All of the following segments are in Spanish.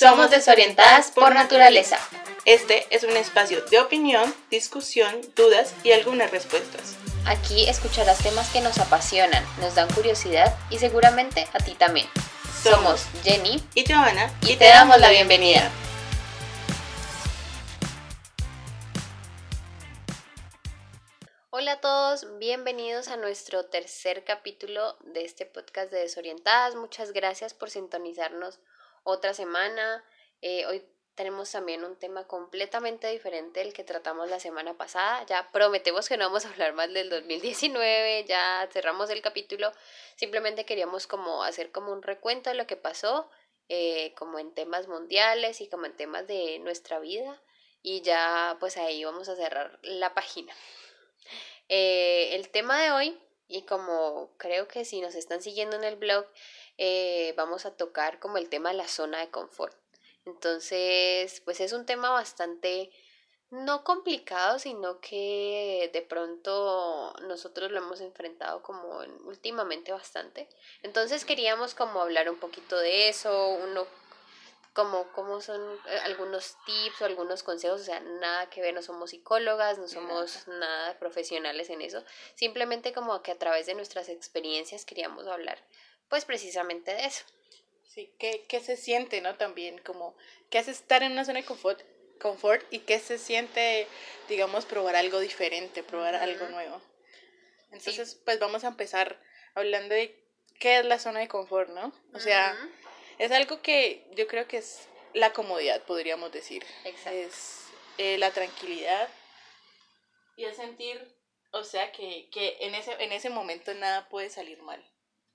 Somos desorientadas por naturaleza. Este es un espacio de opinión, discusión, dudas y algunas respuestas. Aquí escucharás temas que nos apasionan, nos dan curiosidad y seguramente a ti también. Somos Jenny y Johanna y, te damos la bienvenida. Hola a todos, bienvenidos a nuestro tercer capítulo de este podcast de Desorientadas. Muchas gracias por sintonizarnos otra semana. Eh, hoy tenemos también un tema completamente diferente del que tratamos la semana pasada. Ya prometemos que no vamos a hablar más del 2019, ya cerramos el capítulo. Simplemente queríamos como hacer como un recuento de lo que pasó, eh, como en temas mundiales y como en temas de nuestra vida. Y ya pues ahí vamos a cerrar la página. Eh, el tema de hoy, y como creo que si nos están siguiendo en el blog, eh, vamos a tocar como el tema de la zona de confort. Entonces, pues es un tema bastante no complicado, sino que de pronto nosotros lo hemos enfrentado como últimamente bastante. Entonces queríamos como hablar un poquito de eso, uno como, como son eh, algunos tips o algunos consejos, o sea, nada que ver, no somos psicólogas, no somos nada profesionales en eso, simplemente como que a través de nuestras experiencias queríamos hablar, pues precisamente de eso. Sí, ¿qué, qué se siente, no? También, como, ¿qué hace estar en una zona de confort, confort y qué se siente, digamos, probar algo diferente, probar algo nuevo? Entonces, pues vamos a empezar hablando de qué es la zona de confort, ¿no? O sea, es algo que yo creo que es la comodidad, podríamos decir. Exacto. Es eh, la tranquilidad y es sentir, o sea, que, que en, ese, en ese momento nada puede salir mal.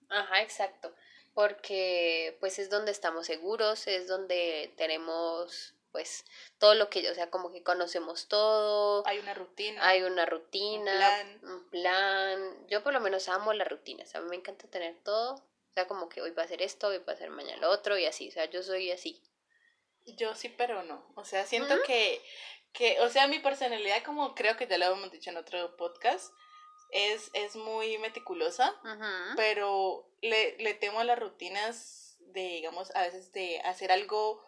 Ajá, exacto. Porque pues es donde estamos seguros, es donde tenemos pues todo lo que, o sea, como que conocemos todo. Hay una rutina. Hay una rutina. Un plan. Un plan. Yo por lo menos amo las rutinas. A mí me encanta tener todo o sea, como que hoy va a ser esto, hoy va a ser mañana lo otro y así. O sea, yo soy así. Yo sí, pero no. O sea, siento que, que, o sea, mi personalidad, como creo que ya lo hemos dicho en otro podcast, es, es muy meticulosa, pero le, le temo a las rutinas de, digamos, a veces de hacer algo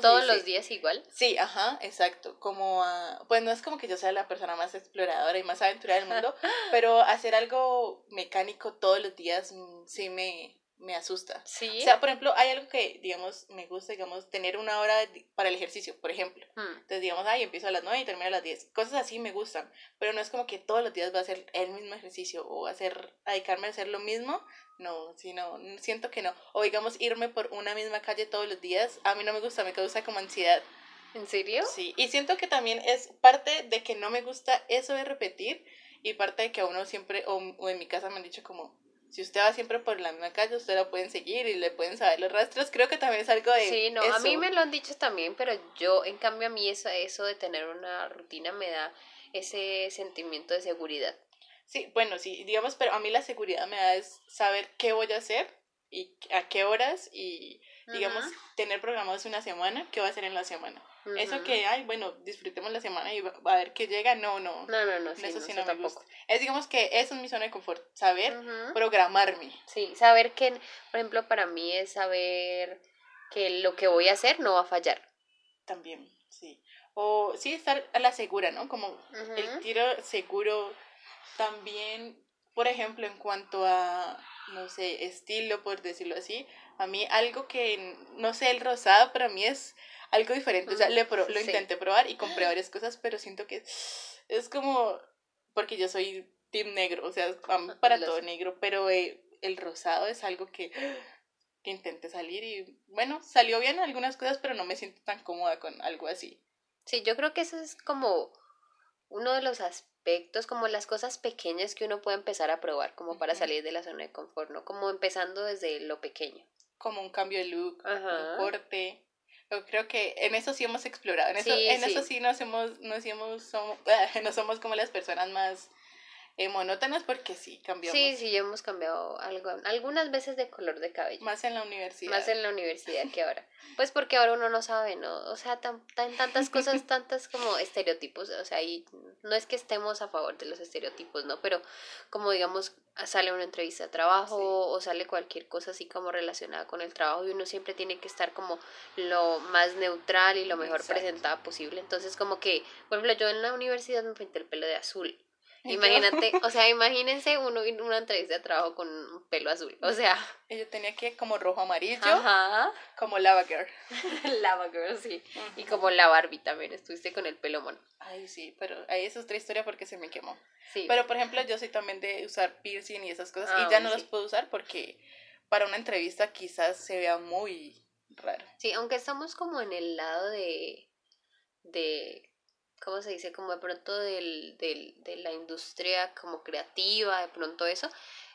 ¿Todos los días igual? Sí, ajá, exacto. Como, pues no es como que yo sea la persona más exploradora y más aventurera del mundo, pero hacer algo mecánico todos los días mm, sí me, me asusta. Sí. O sea, por ejemplo, hay algo que, digamos, me gusta, digamos, tener una hora para el ejercicio, por ejemplo. Hmm. Entonces, digamos, ay, empiezo a las 9 y termino a las 10. Cosas así me gustan, pero no es como que todos los días voy a hacer el mismo ejercicio o hacer, dedicarme a hacer lo mismo. No, sino, siento que no. O digamos, irme por una misma calle todos los días, a mí no me gusta, me causa como ansiedad. ¿En serio? Sí, y siento que también es parte de que no me gusta eso de repetir y parte de que a uno siempre, o, o en mi casa me han dicho como, si usted va siempre por la misma calle, usted la pueden seguir y le pueden saber los rastros. Creo que también es algo de. Sí, no, a mí me lo han dicho también, pero yo, en cambio, a mí eso, eso de tener una rutina me da ese sentimiento de seguridad. Sí, bueno, sí, digamos, pero a mí la seguridad me da es saber qué voy a hacer y a qué horas y, digamos, tener programados una semana, qué va a hacer en la semana. Eso que, ay, bueno, disfrutemos la semana y va a ver qué llega, no, no. No, no, no, eso sí no, me gusta. Es, digamos que eso es mi zona de confort, saber programarme. Sí, saber que, por ejemplo, para mí es saber que lo que voy a hacer no va a fallar. También, sí. O sí, estar a la segura, ¿no? Como el tiro seguro también, por ejemplo, en cuanto a, no sé, estilo, por decirlo así, a mí algo que, no sé, el rosado para mí es algo diferente. O sea, le lo intenté probar y compré varias cosas, pero siento que es como, porque yo soy team negro, o sea, para todo negro, pero eh, el rosado es algo que, que intenté salir y bueno, salió bien algunas cosas, pero no me siento tan cómoda con algo así. Sí, yo creo que eso es como uno de los aspectos, como las cosas pequeñas que uno puede empezar a probar, como para salir de la zona de confort, ¿no? Como empezando desde lo pequeño. Como un cambio de look, un corte, creo que en eso sí hemos explorado, en eso sí, en Eso sí. nos hemos, nos hemos somos, no somos como las personas más eh, monótonas porque sí, cambiamos. Sí, sí, hemos cambiado algo, algunas veces de color de cabello. Más en la universidad. Más en la universidad que ahora. Pues porque ahora uno no sabe, ¿no? O sea, tan, tan, tantas cosas, tantas como estereotipos, o sea, y no es que estemos a favor de los estereotipos, ¿no? Pero como digamos, sale una entrevista de trabajo o sale cualquier cosa así como relacionada con el trabajo y uno siempre tiene que estar como lo más neutral y lo mejor presentada posible. Entonces como que, por ejemplo, yo en la universidad me pinté el pelo de azul Imagínate, o sea, imagínense uno en una entrevista de trabajo con un pelo azul, o sea. Yo tenía que como rojo amarillo, Ajá. como Lava Girl. lava Girl, sí. Y como la Barbie también, estuviste con el pelo mono. Ay, sí, pero ahí es otra historia porque se me quemó. Sí. Pero, por ejemplo, yo soy también de usar piercing y esas cosas, y ah, ya no los puedo usar porque para una entrevista quizás se vea muy raro. Sí, aunque estamos como en el lado de, de ¿cómo se dice? Como de pronto del, del, de la industria como creativa, de pronto eso.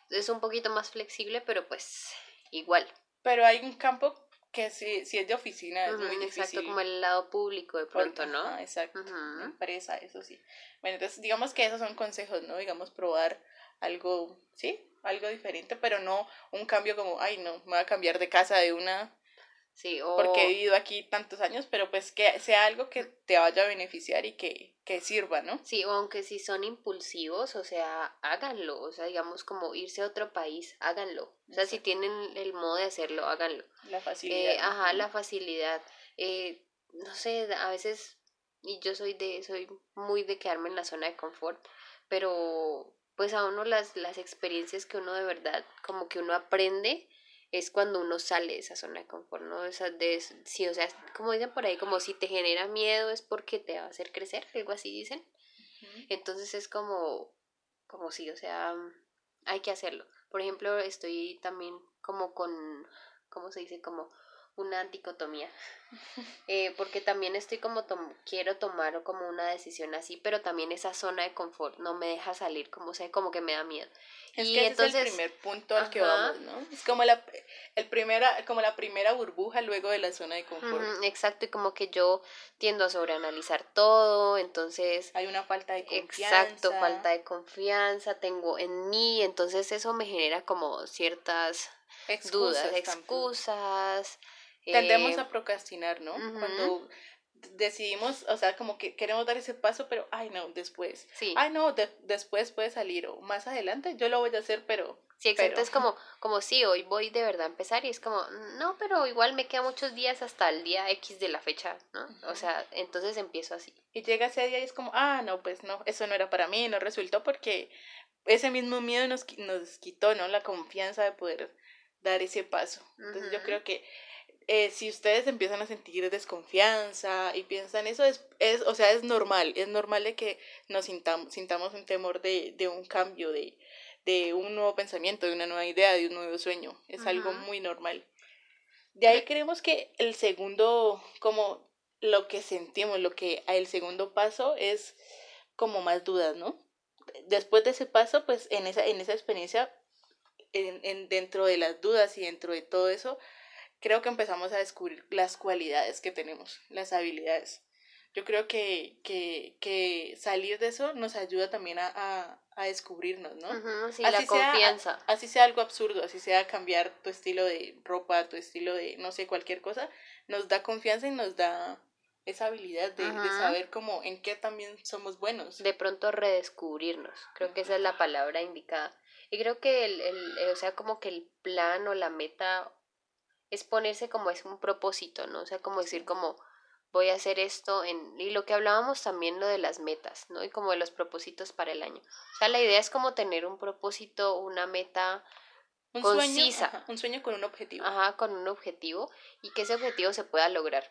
Es un poquito más flexible, pero pues igual. Pero hay un campo que si, si es de oficina es muy difícil. Exacto, como el lado público de pronto, ¿no? exacto, empresa, eso sí. Bueno, entonces digamos que esos son consejos, ¿no? Digamos probar algo, sí, algo diferente, pero no un cambio como, ay, no, me voy a cambiar de casa de una Sí, o... Porque he vivido aquí tantos años, pero pues que sea algo que te vaya a beneficiar y que, que sirva, ¿no? Sí, o aunque si son impulsivos, o sea, háganlo, o sea, digamos como irse a otro país, háganlo. O sea, si tienen el modo de hacerlo, háganlo. La facilidad. Eh, ajá, la facilidad. Eh, no sé, a veces, y yo soy de, soy muy de quedarme en la zona de confort, pero pues a uno las, las experiencias que uno de verdad, como que uno aprende, es cuando uno sale de esa zona de confort, ¿no? Esa de, sí, o sea, como dicen por ahí, como si te genera miedo es porque te va a hacer crecer, algo así dicen. Entonces es como, como sí, o sea, hay que hacerlo. Por ejemplo, estoy también como con, ¿cómo se dice? Como una dicotomía. Eh, porque también estoy como, quiero tomar como una decisión así, pero también esa zona de confort no me deja salir, como, sea, como que me da miedo. Es y que entonces, es el primer punto al que vamos, ¿no? Es como la, el primera, como la primera burbuja luego de la zona de confort. exacto, y como que yo tiendo a sobreanalizar todo, entonces... Hay una falta de confianza. Exacto, falta de confianza tengo en mí, entonces eso me genera como ciertas dudas, excusas Tendemos eh, a procrastinar, ¿no? Cuando decidimos, o sea, como que queremos dar ese paso, pero, ay, no, después. Sí. Ay, no, después puede salir, o más adelante yo lo voy a hacer, pero... Sí, exacto, es como, como sí, hoy voy de verdad a empezar y es como, no, pero igual me quedan muchos días hasta el día X de la fecha, ¿no? O sea, entonces empiezo así. Y llega ese día y es como, ah, no, pues no, eso no era para mí, no resultó porque ese mismo miedo nos, nos quitó, ¿no? La confianza de poder dar ese paso. Entonces yo creo que eh, si ustedes empiezan a sentir desconfianza y piensan eso, es, es, o sea, es normal, es normal de que nos sintamos, sintamos un temor de, de un cambio, de, de un nuevo pensamiento, de una nueva idea, de un nuevo sueño, es algo muy normal. De ahí creemos que el segundo, como lo que sentimos, lo que el segundo paso es como más dudas, ¿no? Después de ese paso, pues en esa, en esa experiencia, en, en, dentro de las dudas y dentro de todo eso, creo que empezamos a descubrir las cualidades que tenemos, las habilidades. Yo creo que, que, que salir de eso nos ayuda también a, a, a descubrirnos, ¿no? sí, así la confianza. Sea, así sea algo absurdo, así sea cambiar tu estilo de ropa, tu estilo de, no sé, cualquier cosa, nos da confianza y nos da esa habilidad de, de saber cómo, en qué también somos buenos. De pronto redescubrirnos, creo que esa es la palabra indicada. Y creo que el, el, o sea, como que el plan o la meta es ponerse como es un propósito, ¿no? O sea, como decir como voy a hacer esto en y lo que hablábamos también lo de las metas, ¿no? Y como de los propósitos para el año. O sea, la idea es como tener un propósito, una meta un concisa, sueño, un sueño con un objetivo. Ajá, con un objetivo y que ese objetivo se pueda lograr.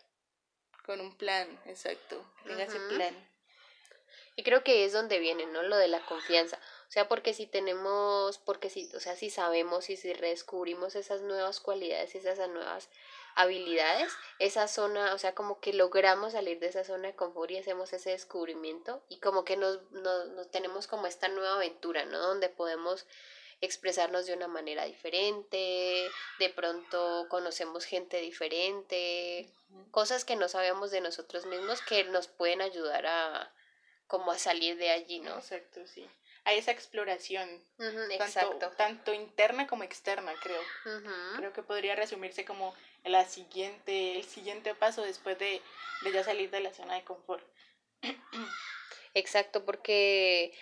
Con un plan, exacto. Tenga ese plan. Y creo que es donde viene, ¿no? Lo de la confianza. O sea, porque si tenemos, porque si, o sea, si sabemos y si redescubrimos esas nuevas cualidades, esas nuevas habilidades, esa zona, o sea, como que logramos salir de esa zona de confort y hacemos ese descubrimiento y como que nos, nos, nos tenemos como esta nueva aventura, ¿no? Donde podemos expresarnos de una manera diferente, de pronto conocemos gente diferente, cosas que no sabemos de nosotros mismos que nos pueden ayudar a como a salir de allí, ¿no? Exacto, sí. A esa exploración, tanto, tanto, interna como externa, creo. Creo que podría resumirse como la siguiente, el siguiente paso después de, de ya salir de la zona de confort. Exacto, porque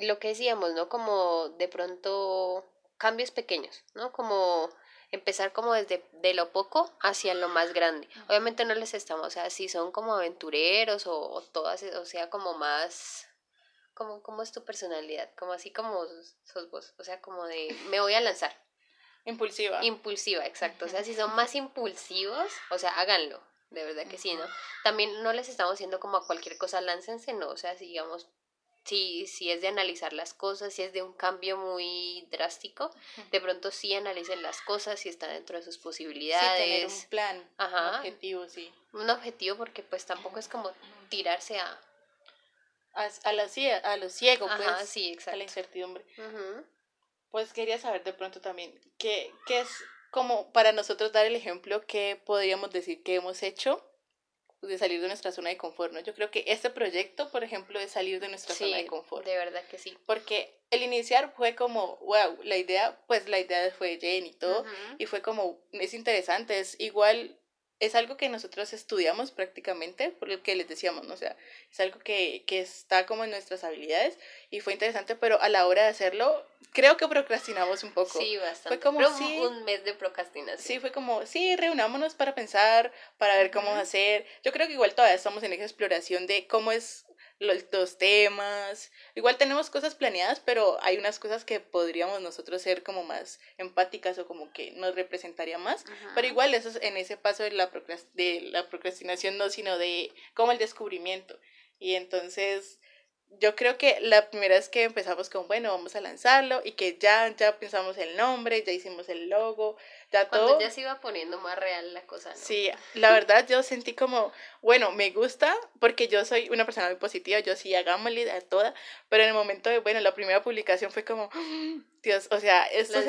lo que decíamos, ¿no? Como de pronto cambios pequeños, ¿no? Como empezar como desde de lo poco hacia lo más grande. Obviamente no les estamos, o sea, si son como aventureros o, o todas, o sea, como más, como, ¿cómo es tu personalidad? Como así como sos vos, o sea, como de, me voy a lanzar. Impulsiva. Impulsiva, exacto. O sea, si son más impulsivos, o sea, háganlo. De verdad que sí, ¿no? También no les estamos diciendo como a cualquier cosa, láncense, no. O sea, si digamos, si, si es de analizar las cosas, si es de un cambio muy drástico, de pronto sí analicen las cosas, si está dentro de sus posibilidades. Sí, tener un plan, un objetivo, sí. Un objetivo porque pues tampoco es como tirarse a... A, a, lo, a lo ciego, pues, sí, a la incertidumbre. Pues quería saber de pronto también, ¿qué, qué es como para nosotros dar el ejemplo que podríamos decir que hemos hecho de salir de nuestra zona de confort, ¿no? Yo creo que este proyecto, por ejemplo, es salir de nuestra zona de confort. de verdad que sí. Porque el iniciar fue como, wow, la idea, pues la idea fue Jen y todo, y fue como, es interesante, es igual es algo que nosotros estudiamos prácticamente, por lo que les decíamos, ¿no? O sea, es algo que, que está como en nuestras habilidades y fue interesante, pero a la hora de hacerlo, creo que procrastinamos un poco. Sí, bastante. Fue como un mes de procrastinación. Sí, fue como, sí, reunámonos para pensar, para ver cómo hacer. Yo creo que igual todavía estamos en esa exploración de cómo es los, temas. Igual tenemos cosas planeadas, pero hay unas cosas que podríamos nosotros ser como más empáticas o como que nos representaría más. Pero igual eso es en ese paso de la, de la procrastinación, no, sino de como el descubrimiento. Y entonces yo creo que la primera vez que empezamos con, bueno, vamos a lanzarlo y que ya, ya pensamos el nombre, ya hicimos el logo, ya Cuando ya se iba poniendo más real la cosa, ¿no? Sí, la verdad yo sentí como, bueno, me gusta porque yo soy una persona muy positiva, yo sí, hagámosle a toda, pero en el momento de, bueno, la primera publicación fue como, Dios, o sea, esto,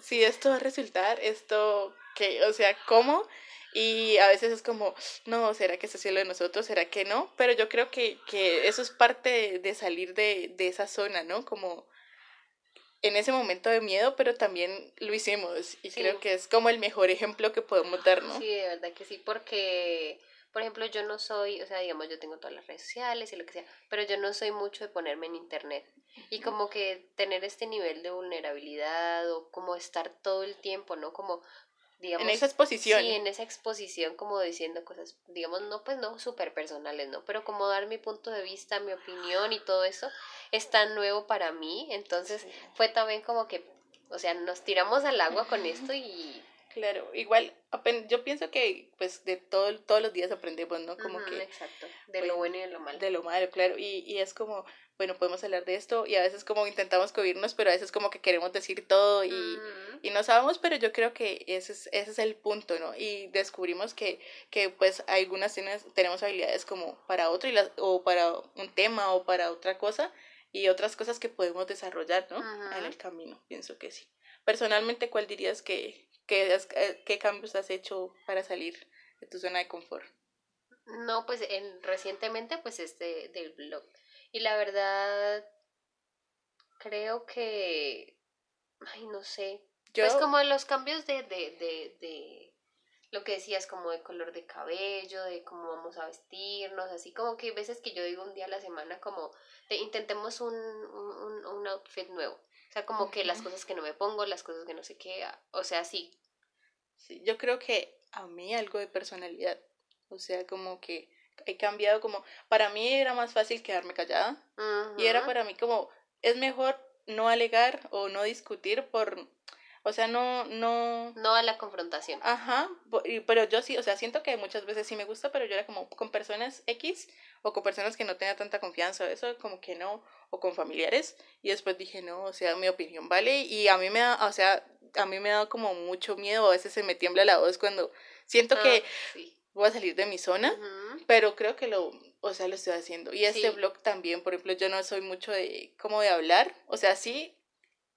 sí, esto va a resultar, esto, que, o sea, ¿cómo? Y a veces es como, no, ¿será que es lo de nosotros? ¿Será que no? Pero yo creo que, que eso es parte de, salir de, de, esa zona, ¿no? Como en ese momento de miedo, pero también lo hicimos. Y creo que es como el mejor ejemplo que podemos dar, ¿no? Sí, de verdad que sí, porque, por ejemplo, yo no soy, o sea, digamos, yo tengo todas las redes sociales y lo que sea, pero yo no soy mucho de ponerme en internet. Y como que tener este nivel de vulnerabilidad o como estar todo el tiempo, ¿no? Como en esa exposición. Sí, en esa exposición como diciendo cosas, digamos, no pues no súper personales, ¿no? Pero como dar mi punto de vista, mi opinión y todo eso es tan nuevo para mí, entonces fue también como que, o sea, nos tiramos al agua con esto y... Claro, igual, yo pienso que pues de todo, todos los días aprendemos, ¿no? Como que... Exacto, de lo bueno y de lo malo. De lo malo, claro, y, y es como, bueno, podemos hablar de esto y a veces como intentamos cubrirnos, pero a veces como que queremos decir todo y, y no sabemos, pero yo creo que ese es, ese es el punto, ¿no? Y descubrimos que, que pues algunas tenemos, tenemos habilidades como para otro y las, o para un tema o para otra cosa y otras cosas que podemos desarrollar, ¿no? En el camino, pienso que sí. Personalmente, ¿cuál dirías que, que eh, qué cambios has hecho para salir de tu zona de confort? No, pues en, recientemente pues este del blog y la verdad, creo que, ay, no sé. Yo... Pues como los cambios de, de, de, de, lo que decías, como de color de cabello, de cómo vamos a vestirnos, así como que hay veces que yo digo un día a la semana como de, intentemos un, un, un outfit nuevo. O sea, como que las cosas que no me pongo, las cosas que no sé qué, o sea, sí. Sí, yo creo que a mí algo de personalidad, o sea, como que he cambiado como, para mí era más fácil quedarme callada y era para mí como, es mejor no alegar o no discutir por, o sea, no, no... No a la confrontación. Ajá, pero yo sí, o sea, siento que muchas veces sí me gusta, pero yo era como con personas X o con personas que no tenía tanta confianza, eso como que no, o con familiares, y después dije, no, o sea, mi opinión vale, y a mí me da, o sea, a mí me da como mucho miedo, a veces se me tiembla la voz cuando siento que ah, voy a salir de mi zona, pero creo que lo, o sea, lo estoy haciendo. Y este blog también, por ejemplo, yo no soy mucho de, como de hablar, o sea, sí,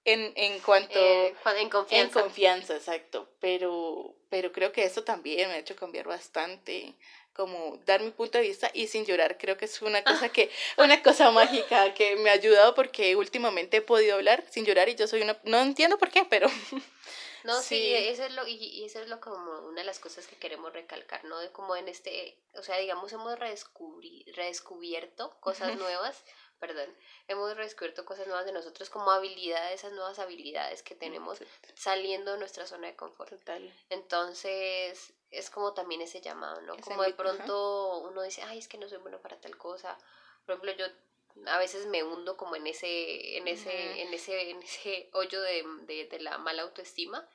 en, en cuanto... Eh, en confianza. En confianza, exacto, pero pero creo que esto también me ha hecho cambiar bastante, como dar mi punto de vista y sin llorar, creo que es una cosa que, una cosa mágica que me ha ayudado porque últimamente he podido hablar sin llorar y yo soy una, no entiendo por qué, pero... No, sí, eso es lo, y, eso es lo como una de las cosas que queremos recalcar, ¿no? De como en este, o sea, digamos, hemos redescubierto cosas nuevas, perdón, hemos redescubierto cosas nuevas de nosotros como habilidades, esas nuevas habilidades que tenemos saliendo de nuestra zona de confort. Total. Entonces, es como también ese llamado, ¿no? como de pronto uno dice, ay, es que no soy bueno para tal cosa. Por ejemplo, yo a veces me hundo como en ese, en ese, en ese, en ese hoyo de, de, de la mala autoestima.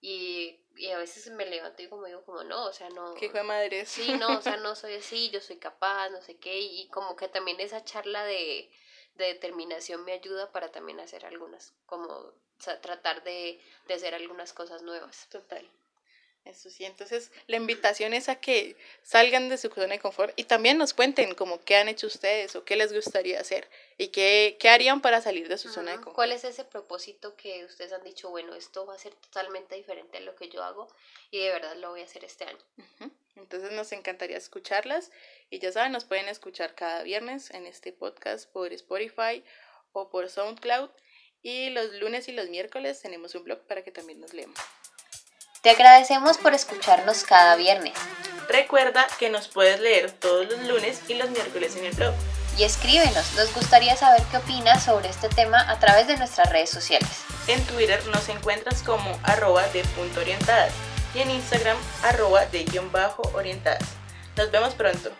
Y, y, a veces me levanto y como digo como no, o sea, no. ¿Qué fue madre? Sí, no, o sea, no soy así, yo soy capaz, no sé qué. Y como que también esa charla de, de determinación me ayuda para también hacer algunas, como o sea, tratar de, de hacer algunas cosas nuevas. Total. Eso sí, entonces la invitación es a que salgan de su zona de confort y también nos cuenten como qué han hecho ustedes o qué les gustaría hacer y qué, qué harían para salir de su zona de confort. ¿Cuál es ese propósito que ustedes han dicho, bueno, esto va a ser totalmente diferente a lo que yo hago y de verdad lo voy a hacer este año? Entonces nos encantaría escucharlas y ya saben, nos pueden escuchar cada viernes en este podcast por Spotify o por SoundCloud y los lunes y los miércoles tenemos un blog para que también nos leamos. Te agradecemos por escucharnos cada viernes. Recuerda que nos puedes leer todos los lunes y los miércoles en el blog. Y escríbenos, nos gustaría saber qué opinas sobre este tema a través de nuestras redes sociales. En Twitter nos encuentras como arroba de punto orientadas y en Instagram arroba de guion bajo orientadas. Nos vemos pronto.